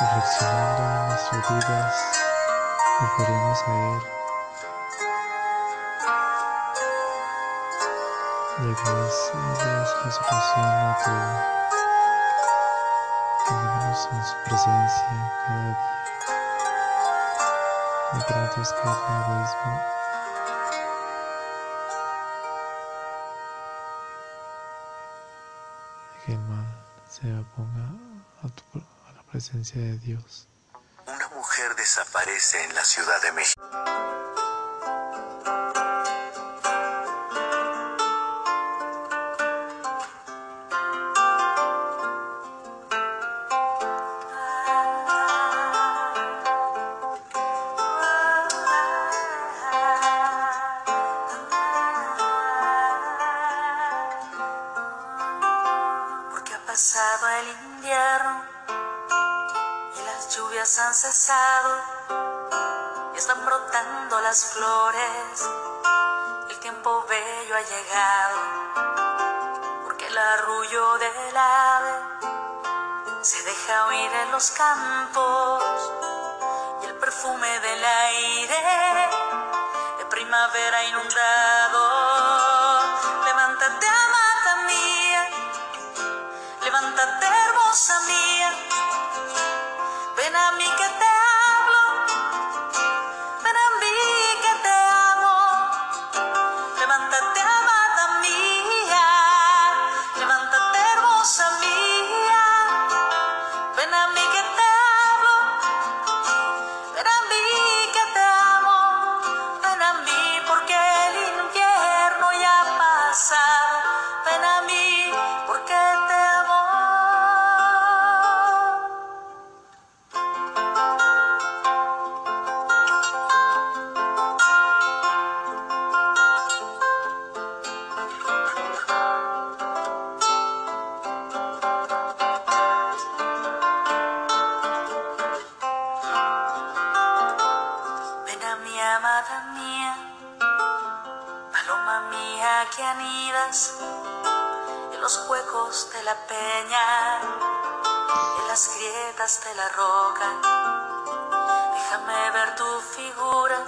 reflexionando en nuestras vidas, volveremos a Él. Ya que es la solución a todo. Poniéndonos en su presencia cada día. No permitas que el egoísmo que mal se oponga a la presencia de Dios. Una mujer desaparece en la Ciudad de México. Pasado el invierno y las lluvias han cesado y están brotando las flores. El tiempo bello ha llegado porque el arrullo del ave se deja oír en los campos y el perfume del aire de primavera inundado. Amada mía, paloma mía que anidas en los huecos de la peña, en las grietas de la roca. Déjame ver tu figura,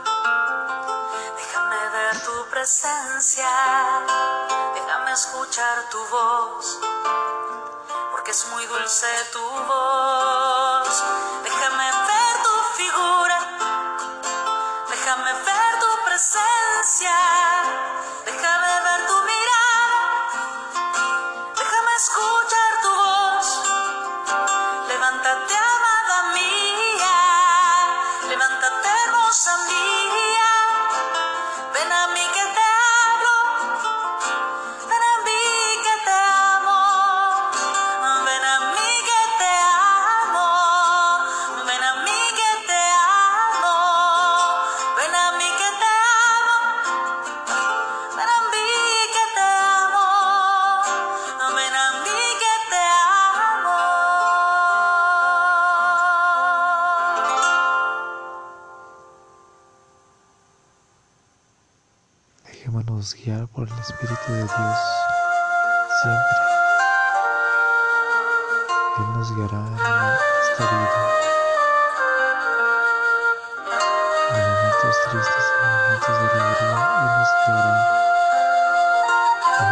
déjame ver tu presencia, déjame escuchar tu voz, porque es muy dulce tu voz. Déjame ver Dejémonos guiar por el Espíritu de Dios siempre. Él nos guiará en esta vida. En momentos tristes, en momentos de alegría, Él nos guiará.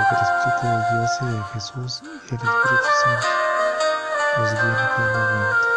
Que el Espíritu de Dios y de Jesús y el Espíritu Santo nos guíen en cada momento.